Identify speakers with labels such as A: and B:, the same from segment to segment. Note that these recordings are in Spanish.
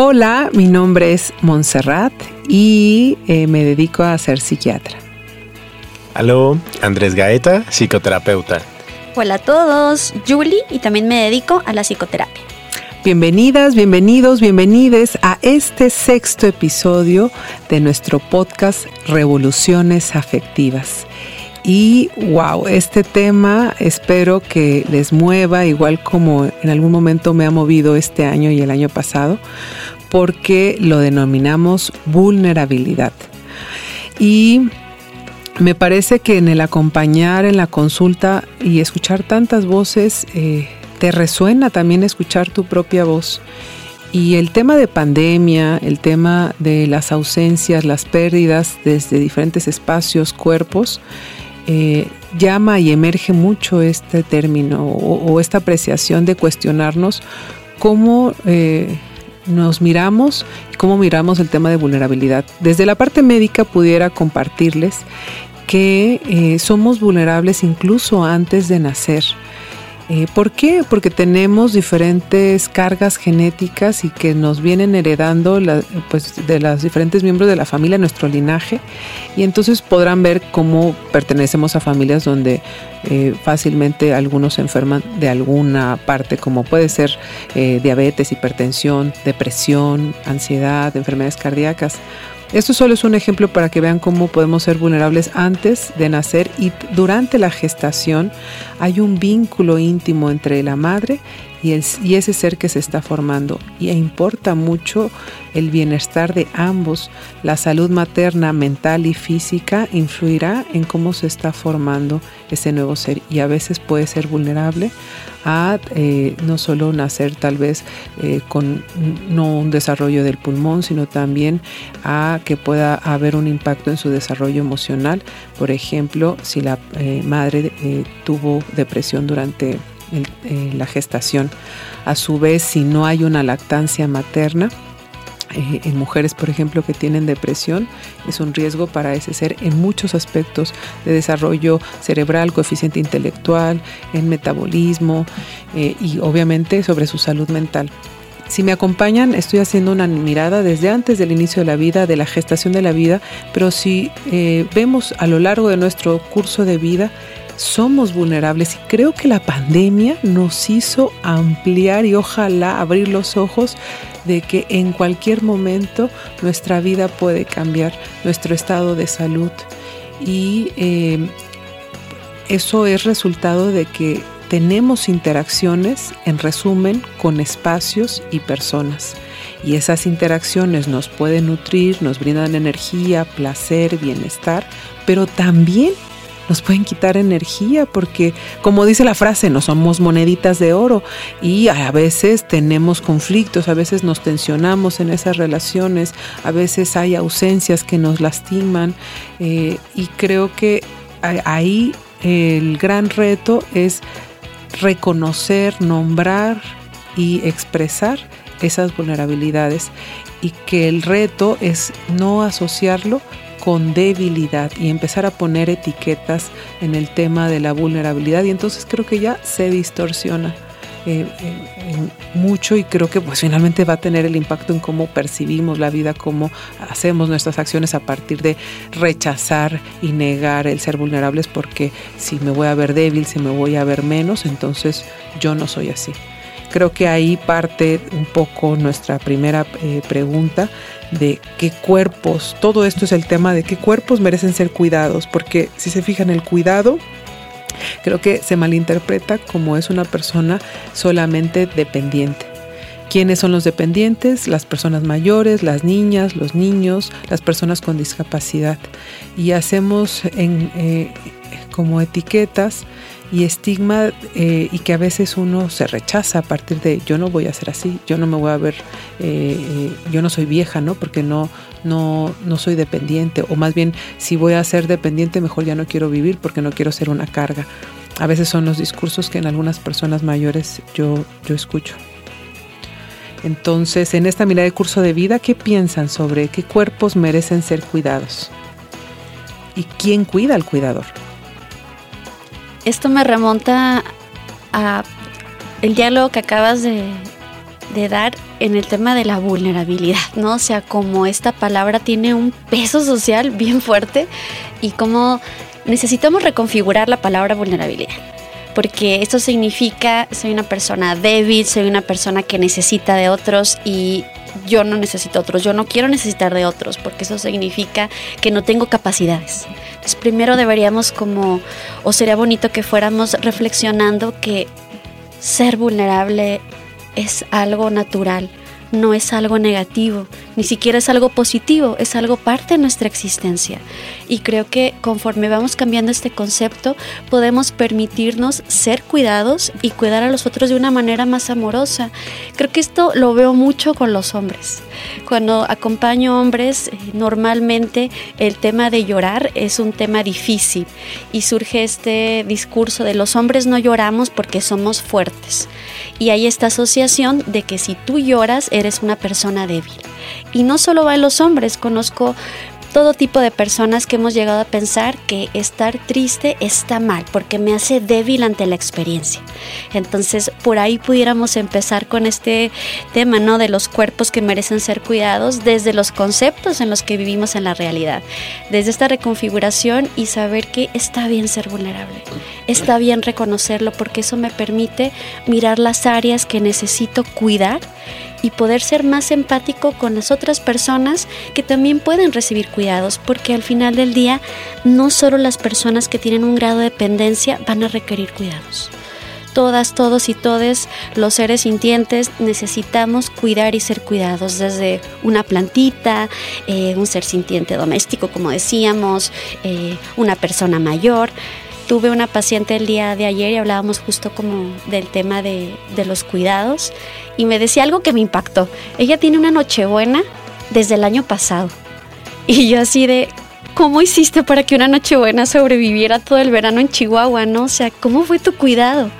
A: Hola, mi nombre es Montserrat y eh, me dedico a ser psiquiatra.
B: Aló, Andrés Gaeta, psicoterapeuta.
C: Hola a todos, Julie y también me dedico a la psicoterapia.
A: Bienvenidas, bienvenidos, bienvenides a este sexto episodio de nuestro podcast Revoluciones Afectivas. Y wow, este tema espero que les mueva igual como en algún momento me ha movido este año y el año pasado, porque lo denominamos vulnerabilidad. Y me parece que en el acompañar, en la consulta y escuchar tantas voces, eh, te resuena también escuchar tu propia voz. Y el tema de pandemia, el tema de las ausencias, las pérdidas desde diferentes espacios, cuerpos, eh, llama y emerge mucho este término o, esta apreciación de cuestionarnos cómo eh, nos miramos y cómo miramos el tema de vulnerabilidad. Desde la parte médica pudiera compartirles que eh, somos vulnerables incluso antes de nacer. Eh, ¿Por qué? Porque tenemos diferentes cargas genéticas y que nos vienen heredando pues, de los diferentes miembros de la familia, nuestro linaje, y entonces podrán ver cómo pertenecemos a familias donde eh, fácilmente algunos se enferman de alguna parte, como puede ser eh, diabetes, hipertensión, depresión, ansiedad, enfermedades cardíacas. Esto solo es un ejemplo para que vean cómo podemos ser vulnerables antes de nacer y durante la gestación hay un vínculo íntimo entre la madre y, ese ser que se está formando. Y importa mucho el bienestar de ambos. La salud materna, mental y física influirá en cómo se está formando ese nuevo ser y a veces puede ser vulnerable a eh, no solo nacer tal vez eh, con no un desarrollo del pulmón, sino también a que pueda haber un impacto en su desarrollo emocional. Por ejemplo, si la eh, madre tuvo depresión durante eh, la gestación. A su vez, si no hay una lactancia materna, eh, en mujeres, por ejemplo, que tienen depresión, es un riesgo para ese ser en muchos aspectos de desarrollo cerebral, coeficiente intelectual, en metabolismo eh, y obviamente sobre su salud mental. Si me acompañan, estoy haciendo una mirada desde antes del inicio de la vida, de la gestación de la vida, pero si vemos a lo largo de nuestro curso de vida, somos vulnerables y creo que la pandemia nos hizo ampliar y ojalá abrir los ojos de que en cualquier momento nuestra vida puede cambiar, nuestro estado de salud y eh, eso es resultado de que tenemos interacciones, en resumen, con espacios y personas. Y esas interacciones nos pueden nutrir, nos brindan energía, placer, bienestar, pero también nos pueden quitar energía porque, como dice la frase, no somos moneditas de oro y a veces tenemos conflictos, a veces nos tensionamos en esas relaciones, a veces hay ausencias que nos lastiman eh, y creo que ahí el gran reto es reconocer, nombrar y expresar esas vulnerabilidades y que el reto es no asociarlo con debilidad y empezar a poner etiquetas en el tema de la vulnerabilidad y entonces creo que ya se distorsiona eh, mucho y creo que pues finalmente va a tener el impacto en cómo percibimos la vida, cómo hacemos nuestras acciones a partir de rechazar y negar el ser vulnerables porque si me voy a ver débil, si me voy a ver menos, entonces yo no soy así. Creo que ahí parte un poco nuestra primera eh, pregunta de qué cuerpos, todo esto es el tema de qué cuerpos merecen ser cuidados, porque si se fijan el cuidado, creo que se malinterpreta como es una persona solamente dependiente. ¿Quiénes son los dependientes? Las personas mayores, las niñas, los niños, las personas con discapacidad. Y hacemos eh, como etiquetas y estigma eh, y que a veces uno se rechaza a partir de yo no voy a ser así, yo no me voy a ver, eh, eh, yo no soy vieja, ¿no? Porque no, no, no soy dependiente o más bien si voy a ser dependiente mejor ya no quiero vivir porque no quiero ser una carga. A veces son los discursos que en algunas personas mayores yo, yo escucho. Entonces, en esta mirada de curso de vida, ¿qué piensan sobre qué cuerpos merecen ser cuidados? ¿Y quién cuida al cuidador?
C: Esto me remonta a el diálogo que acabas de, de dar en el tema de la vulnerabilidad, ¿no? O sea, como esta palabra tiene un peso social bien fuerte y como necesitamos reconfigurar la palabra vulnerabilidad porque esto significa soy una persona débil, soy una persona que necesita de otros y yo no necesito otros, yo no quiero necesitar de otros, porque eso significa que no tengo capacidades. Entonces primero deberíamos como, o sería bonito que fuéramos reflexionando que ser vulnerable es algo natural, no es algo negativo, ni siquiera es algo positivo, es algo parte de nuestra existencia. Y creo que conforme vamos cambiando este concepto, podemos permitirnos ser cuidados y cuidar a los otros de una manera más amorosa. Creo que esto lo veo mucho con los hombres. Cuando acompaño hombres, eh, normalmente el tema de llorar es un tema difícil y surge este discurso de los hombres no lloramos porque somos fuertes. Y hay esta asociación de que si tú lloras eres una persona débil. Y no solo va en los hombres, conozco todo tipo de personas que hemos llegado a pensar que estar triste está mal porque me hace débil ante la experiencia. Entonces, por ahí pudiéramos empezar con este tema, ¿no? De los cuerpos que merecen ser cuidados desde los conceptos en los que vivimos en la realidad. Desde esta reconfiguración y saber que está bien ser vulnerable. Está bien reconocerlo porque eso me permite mirar las áreas que necesito cuidar y poder ser más empático con las otras personas que también pueden recibir cuidados, porque al final del día no solo las personas que tienen un grado de dependencia van a requerir cuidados. Todas, todos y todes los seres sintientes necesitamos cuidar y ser cuidados desde una plantita, eh, un ser sintiente doméstico, como decíamos, eh, una persona mayor tuve una paciente el día de ayer y hablábamos justo como del tema de, los cuidados y me decía algo que me impactó. Ella tiene una nochebuena desde el año pasado y yo así de, ¿cómo hiciste para que una nochebuena sobreviviera todo el verano en Chihuahua, no? O sea, ¿cómo fue tu cuidado?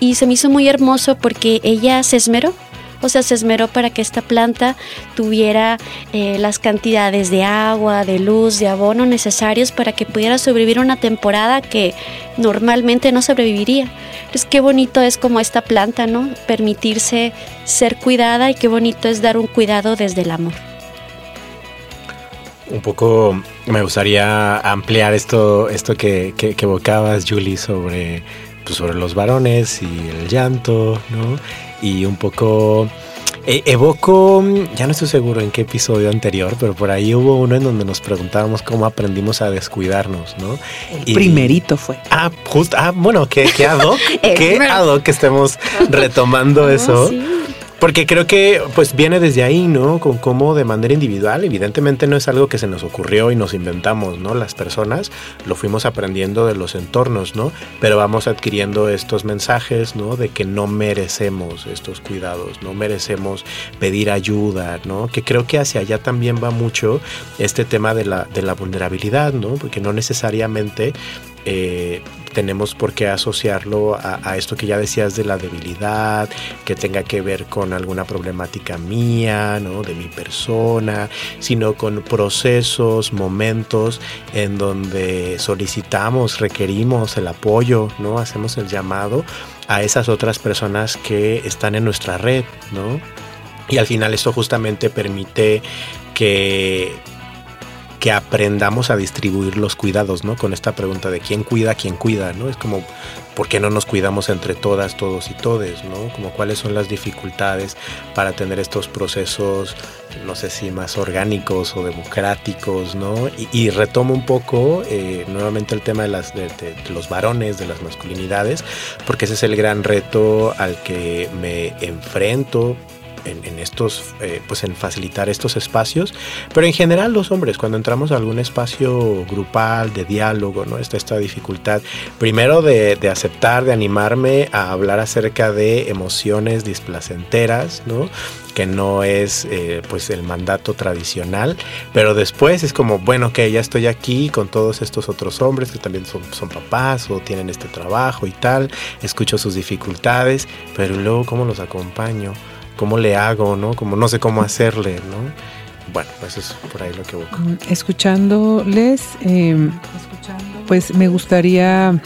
C: Y se me hizo muy hermoso porque ella se esmeró o sea, se esmeró para que esta planta tuviera eh, las cantidades de agua, de luz, de abono necesarios para que pudiera sobrevivir una temporada que normalmente no sobreviviría. Entonces, qué bonito es como esta planta, ¿no? Permitirse ser cuidada y qué bonito es dar un cuidado desde el amor.
B: Un poco me gustaría ampliar esto, esto que, que, que evocabas, Julie, sobre, pues, sobre los varones y el llanto, ¿no? Y un poco... E, evoco, ya no estoy seguro en qué episodio anterior, pero por ahí hubo uno en donde nos preguntábamos cómo aprendimos a descuidarnos, ¿no?
A: El primerito fue.
B: Ah, justo, ah, bueno, qué, qué ad hoc, qué ad hoc que estemos retomando oh, eso. Sí. Porque creo que pues viene desde ahí, ¿no? Con cómo de manera individual, evidentemente no es algo que se nos ocurrió y nos inventamos, ¿no? Las personas lo fuimos aprendiendo de los entornos, ¿no? Pero vamos adquiriendo estos mensajes, ¿no? De que no merecemos estos cuidados, no merecemos pedir ayuda, ¿no? Que creo que hacia allá también va mucho este tema de la, de la vulnerabilidad, ¿no? Porque no necesariamente eh, tenemos por qué asociarlo a, a, esto que ya decías de la debilidad, que tenga que ver con alguna problemática mía, ¿no? de mi persona, sino con procesos, momentos en donde solicitamos, requerimos el apoyo, ¿no? hacemos el llamado a esas otras personas que están en nuestra red, ¿no? Y al final esto justamente permite que aprendamos a distribuir los cuidados, ¿no? Con esta pregunta de quién cuida, quién cuida, ¿no? Es como, ¿por qué no nos cuidamos entre todas, todos y todes, ¿no? Como cuáles son las dificultades para tener estos procesos, no sé si más orgánicos o democráticos, ¿no? Y, retomo un poco eh, nuevamente el tema de, las, de los varones, de las masculinidades, porque ese es el gran reto al que me enfrento en, en estos, eh, pues en facilitar estos espacios, pero en general los hombres, cuando entramos a algún espacio grupal de diálogo, ¿no? Está esta dificultad, primero de, de aceptar, de animarme a hablar acerca de emociones displacenteras, ¿no? que no es eh, pues el mandato tradicional, pero después es como, bueno, que ya estoy aquí con todos estos otros hombres que también son, son, papás o tienen este trabajo y tal, escucho sus dificultades, pero luego cómo los acompaño, cómo le hago, ¿no? Como no sé cómo hacerle, ¿no? Bueno, pues es por ahí lo que busco.
A: Escuchándoles, eh, pues me gustaría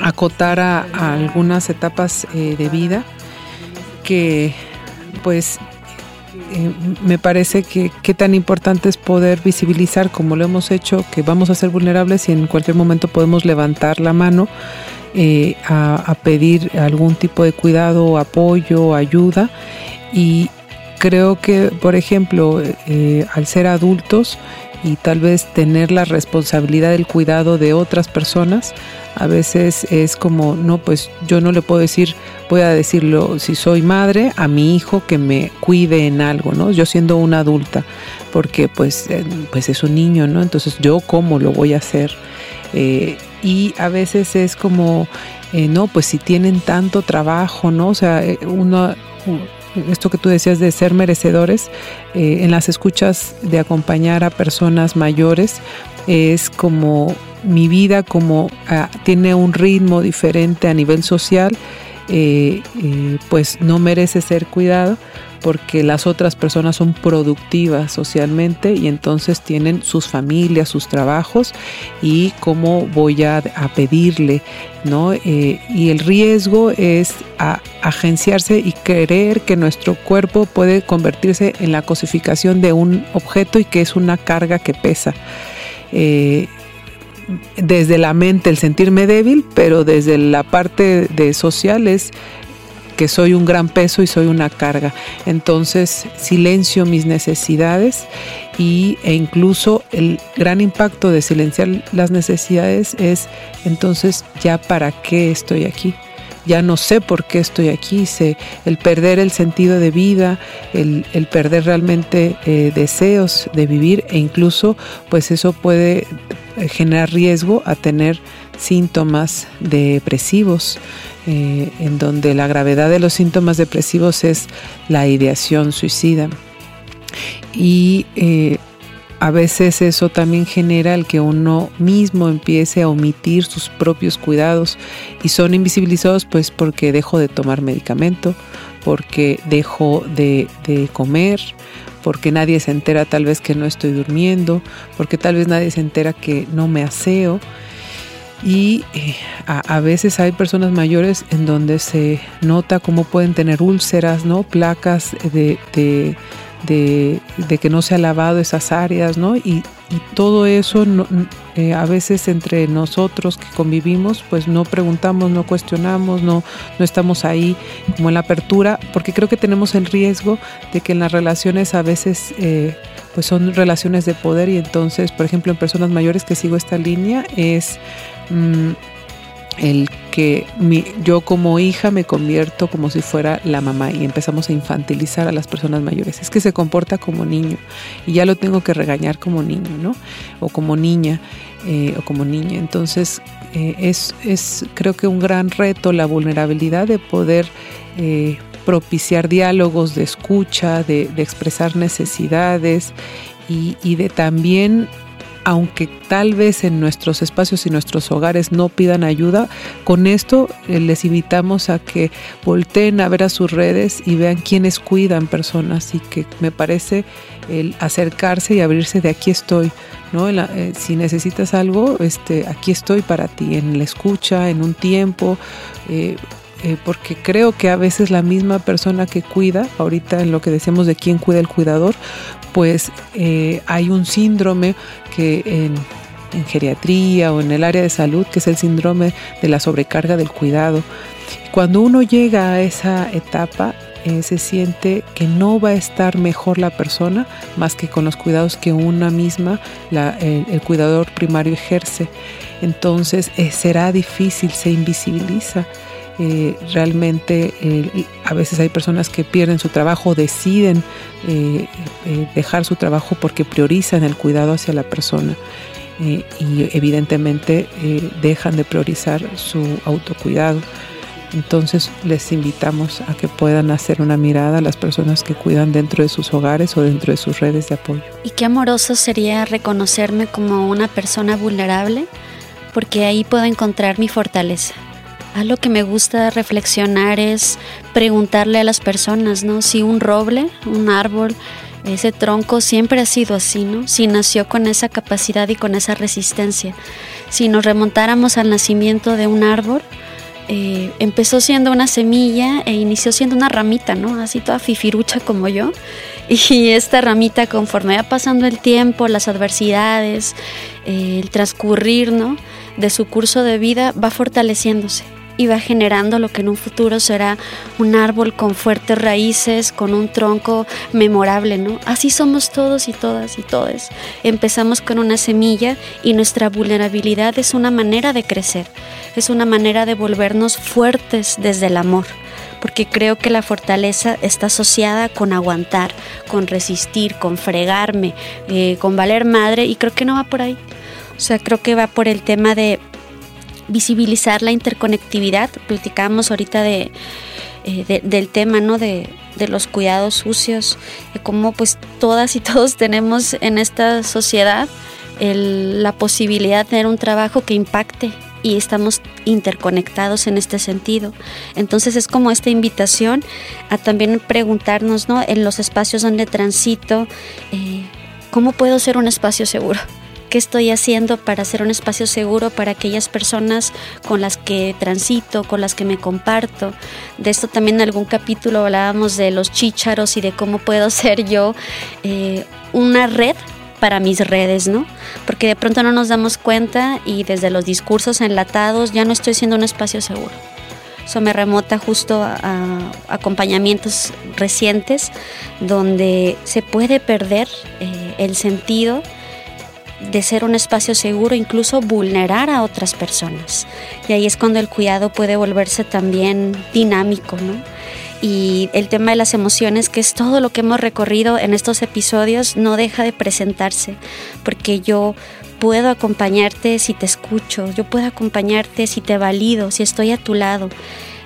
A: acotar a algunas etapas eh, de vida que pues eh, me parece que qué tan importante es poder visibilizar como lo hemos hecho, que vamos a ser vulnerables y en cualquier momento podemos levantar la mano eh, a, pedir algún tipo de cuidado, apoyo, ayuda. Y creo que, por ejemplo, eh, al ser adultos y tal vez tener la responsabilidad del cuidado de otras personas, a veces es como, no, pues yo no le puedo decir, voy a decirlo, si soy madre, a mi hijo que me cuide en algo, ¿no? Yo siendo una adulta, porque pues, eh, pues es un niño, ¿no? Entonces yo cómo lo voy a hacer. Eh, y a veces es como, eh, no, pues si tienen tanto trabajo, ¿no? O sea, uno, esto que tú decías de ser merecedores, en las escuchas de acompañar a personas mayores, es como mi vida como ah, tiene un ritmo diferente a nivel social, eh, eh, pues no merece ser cuidado porque las otras personas son productivas socialmente y entonces tienen sus familias, sus trabajos y cómo voy a, pedirle, ¿no? Eh, y el riesgo es agenciarse y creer que nuestro cuerpo puede convertirse en la cosificación de un objeto y que es una carga que pesa desde la mente el sentirme débil, pero desde la parte de social es que soy un gran peso y soy una carga. Entonces silencio mis necesidades y, e incluso el gran impacto de silenciar las necesidades es entonces ya para qué estoy aquí. Ya no sé por qué estoy aquí, sé, el perder el sentido de vida, el, perder realmente eh, deseos de vivir e incluso pues eso puede generar riesgo a tener síntomas depresivos, eh, en donde la gravedad de los síntomas depresivos es la ideación suicida. Y eh, a veces eso también genera el que uno mismo empiece a omitir sus propios cuidados y son invisibilizados pues porque dejo de tomar medicamento, porque dejo de, de comer, porque nadie se entera tal vez que no estoy durmiendo, porque tal vez nadie se entera que no me aseo. Y eh, a, veces hay personas mayores en donde se nota cómo pueden tener úlceras, ¿no? Placas de, que no se ha lavado esas áreas, ¿no? Y, todo eso eh, a veces entre nosotros que convivimos, pues no preguntamos, no cuestionamos, no, no estamos ahí como en la apertura, porque creo que tenemos el riesgo de que en las relaciones a veces... Eh, pues son relaciones de poder y entonces, por ejemplo, en personas mayores que sigo esta línea es mm, el que yo como hija me convierto como si fuera la mamá y empezamos a infantilizar a las personas mayores. Es que se comporta como niño y ya lo tengo que regañar como niño, ¿no? O como niña eh, o como niña. Entonces eh, es, es, creo que un gran reto la vulnerabilidad de poder eh, propiciar diálogos de escucha, de, expresar necesidades y, y de también aunque tal vez en nuestros espacios y nuestros hogares no pidan ayuda, con esto eh, les invitamos a que volteen a ver a sus redes y vean quiénes cuidan personas y que me parece el acercarse y abrirse de aquí estoy, ¿no? Eh, si necesitas algo, este, aquí estoy para ti, en la escucha, en un tiempo. Eh, porque creo que a veces la misma persona que cuida, ahorita en lo que decimos de quién cuida el cuidador, pues hay un síndrome que en, geriatría o en el área de salud, que es el síndrome de la sobrecarga del cuidado. Cuando uno llega a esa etapa, eh, se siente que no va a estar mejor la persona más que con los cuidados que una misma, el, cuidador primario ejerce. Entonces eh, será difícil, se invisibiliza. Eh, realmente a veces hay personas que pierden su trabajo, deciden eh, eh, dejar su trabajo porque priorizan el cuidado hacia la persona y evidentemente dejan de priorizar su autocuidado. Entonces les invitamos a que puedan hacer una mirada a las personas que cuidan dentro de sus hogares o dentro de sus redes de apoyo.
C: Y qué amoroso sería reconocerme como una persona vulnerable, porque ahí puedo encontrar mi fortaleza lo que me gusta reflexionar es preguntarle a las personas, ¿no? Si un roble, un árbol, ese tronco siempre ha sido así, ¿no? Si nació con esa capacidad y con esa resistencia. Si nos remontáramos al nacimiento de un árbol, eh, empezó siendo una semilla e inició siendo una ramita, ¿no? Así toda fifirucha como yo. Y esta ramita, conforme va pasando el tiempo, las adversidades, eh, el transcurrir, ¿no? De su curso de vida, va fortaleciéndose y va generando lo que en un futuro será un árbol con fuertes raíces, con un tronco memorable, ¿no? Así somos todos y todas y todes. Empezamos con una semilla y nuestra vulnerabilidad es una manera de crecer, es una manera de volvernos fuertes desde el amor porque creo que la fortaleza está asociada con aguantar, con resistir, con fregarme, eh, con valer madre y creo que no va por ahí. O sea, creo que va por el tema de visibilizar la interconectividad. Platicábamos ahorita eh, de, del tema, ¿no? De, de los cuidados sucios, de cómo pues todas y todos tenemos en esta sociedad la posibilidad de tener un trabajo que impacte y estamos interconectados en este sentido. Entonces es como esta invitación a también preguntarnos, ¿no? En los espacios donde transito, eh, ¿cómo puedo ser un espacio seguro? Qué estoy haciendo para ser un espacio seguro para aquellas personas con las que transito, con las que me comparto. De esto también en algún capítulo hablábamos de los chícharos y de cómo puedo ser yo eh, una red para mis redes, ¿no? Porque de pronto no nos damos cuenta y desde los discursos enlatados ya no estoy siendo un espacio seguro. Eso me remota justo a, acompañamientos recientes donde se puede perder eh, el sentido de ser un espacio seguro, incluso vulnerar a otras personas. Y ahí es cuando el cuidado puede volverse también dinámico, ¿no? Y el tema de las emociones, que es todo lo que hemos recorrido en estos episodios, no deja de presentarse, porque yo puedo acompañarte si te escucho, yo puedo acompañarte si te valido, si estoy a tu lado.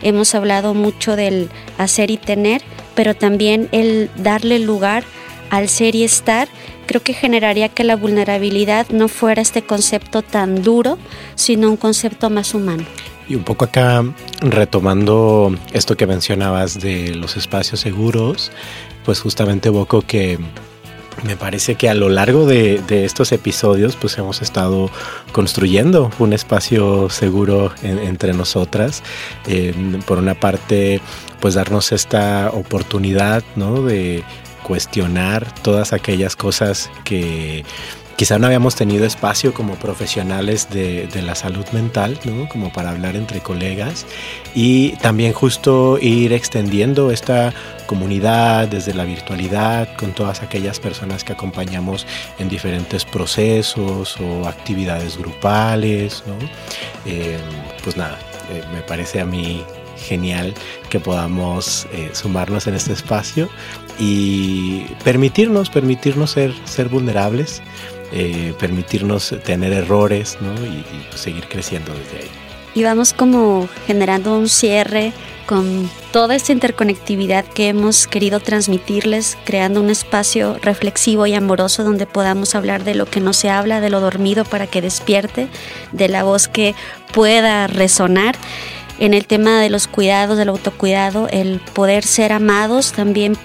C: Hemos hablado mucho del hacer y tener, pero también el darle lugar al ser y estar creo que generaría que la vulnerabilidad no fuera este concepto tan duro, sino un concepto más humano.
B: Y un poco acá retomando esto que mencionabas de los espacios seguros, pues justamente evoco que me parece que a lo largo de, estos episodios pues hemos estado construyendo un espacio seguro entre nosotras. por una parte pues darnos esta oportunidad ¿no? de cuestionar todas aquellas cosas que quizá no habíamos tenido espacio como profesionales de, la salud mental, ¿no? como para hablar entre colegas, y también justo ir extendiendo esta comunidad desde la virtualidad con todas aquellas personas que acompañamos en diferentes procesos o actividades grupales. ¿no? Eh, pues nada, eh, me parece a mí genial que podamos eh, sumarnos en este espacio y permitirnos, permitirnos ser, ser vulnerables, eh, permitirnos tener errores y, pues, seguir creciendo desde ahí.
C: Y vamos como generando un cierre con toda esta interconectividad que hemos querido transmitirles, creando un espacio reflexivo y amoroso donde podamos hablar de lo que no se habla, de lo dormido para que despierte, de la voz que pueda resonar en el tema de los cuidados, del autocuidado, el poder ser amados también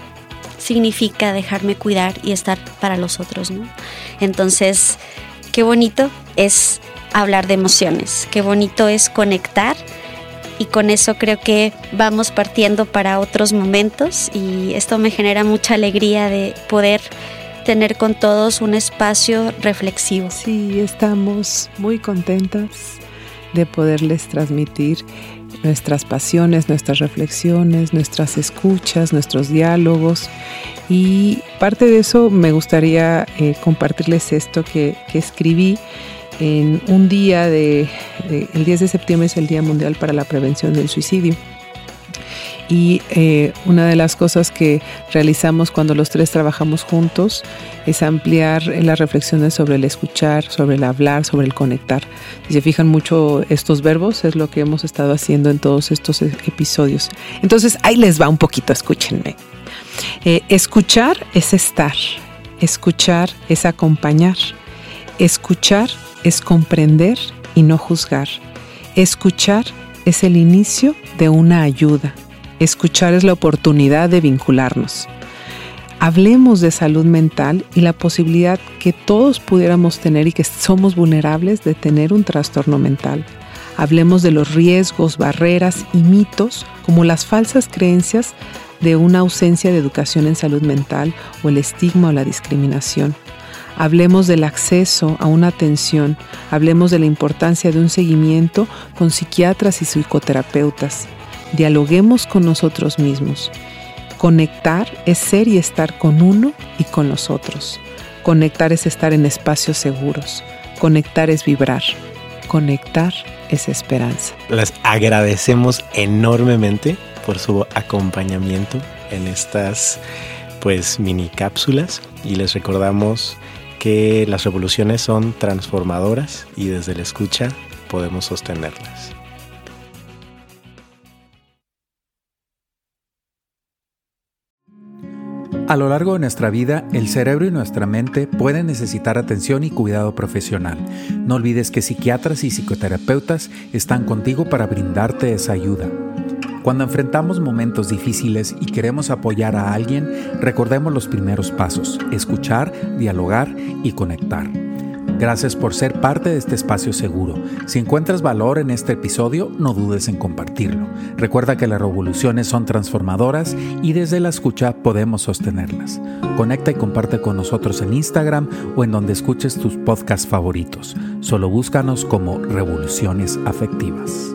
C: significa dejarme cuidar y estar para los otros, ¿no? Entonces, qué bonito es hablar de emociones, qué bonito es conectar y con eso creo que vamos partiendo para otros momentos y esto me genera mucha alegría de poder tener con todos un espacio reflexivo.
A: Sí, estamos muy contentas de poderles transmitir nuestras pasiones, nuestras reflexiones, nuestras escuchas, nuestros diálogos. Y parte de eso me gustaría eh, compartirles esto que, escribí en un día de, el 10 de septiembre es el Día Mundial para la Prevención del Suicidio. Y eh, una de las cosas que realizamos cuando los tres trabajamos juntos es ampliar las reflexiones sobre el escuchar, sobre el hablar, sobre el conectar. Si se fijan mucho estos verbos, es lo que hemos estado haciendo en todos estos e-, episodios. Entonces, ahí les va un poquito, escúchenme. Eh, escuchar es estar, escuchar es acompañar, escuchar es comprender y no juzgar, escuchar es el inicio de una ayuda. Escuchar es la oportunidad de vincularnos. Hablemos de salud mental y la posibilidad que todos pudiéramos tener y que somos vulnerables de tener un trastorno mental. Hablemos de los riesgos, barreras y mitos como las falsas creencias de una ausencia de educación en salud mental o el estigma o la discriminación. Hablemos del acceso a una atención, hablemos de la importancia de un seguimiento con psiquiatras y psicoterapeutas. Dialoguemos con nosotros mismos. Conectar es ser y estar con uno y con los otros. Conectar es estar en espacios seguros. Conectar es vibrar. Conectar es esperanza.
B: Les agradecemos enormemente por su acompañamiento en estas pues mini cápsulas y les recordamos que las revoluciones son transformadoras y desde la escucha podemos sostenerlas.
D: A lo largo de nuestra vida, el cerebro y nuestra mente pueden necesitar atención y cuidado profesional. No olvides que psiquiatras y psicoterapeutas están contigo para brindarte esa ayuda. Cuando enfrentamos momentos difíciles y queremos apoyar a alguien, recordemos los primeros pasos, escuchar, dialogar y conectar. Gracias por ser parte de este espacio seguro. Si encuentras valor en este episodio, no dudes en compartirlo. Recuerda que las revoluciones son transformadoras y desde la escucha podemos sostenerlas. Conecta y comparte con nosotros en Instagram o en donde escuches tus podcasts favoritos. Solo búscanos como Revoluciones Afectivas.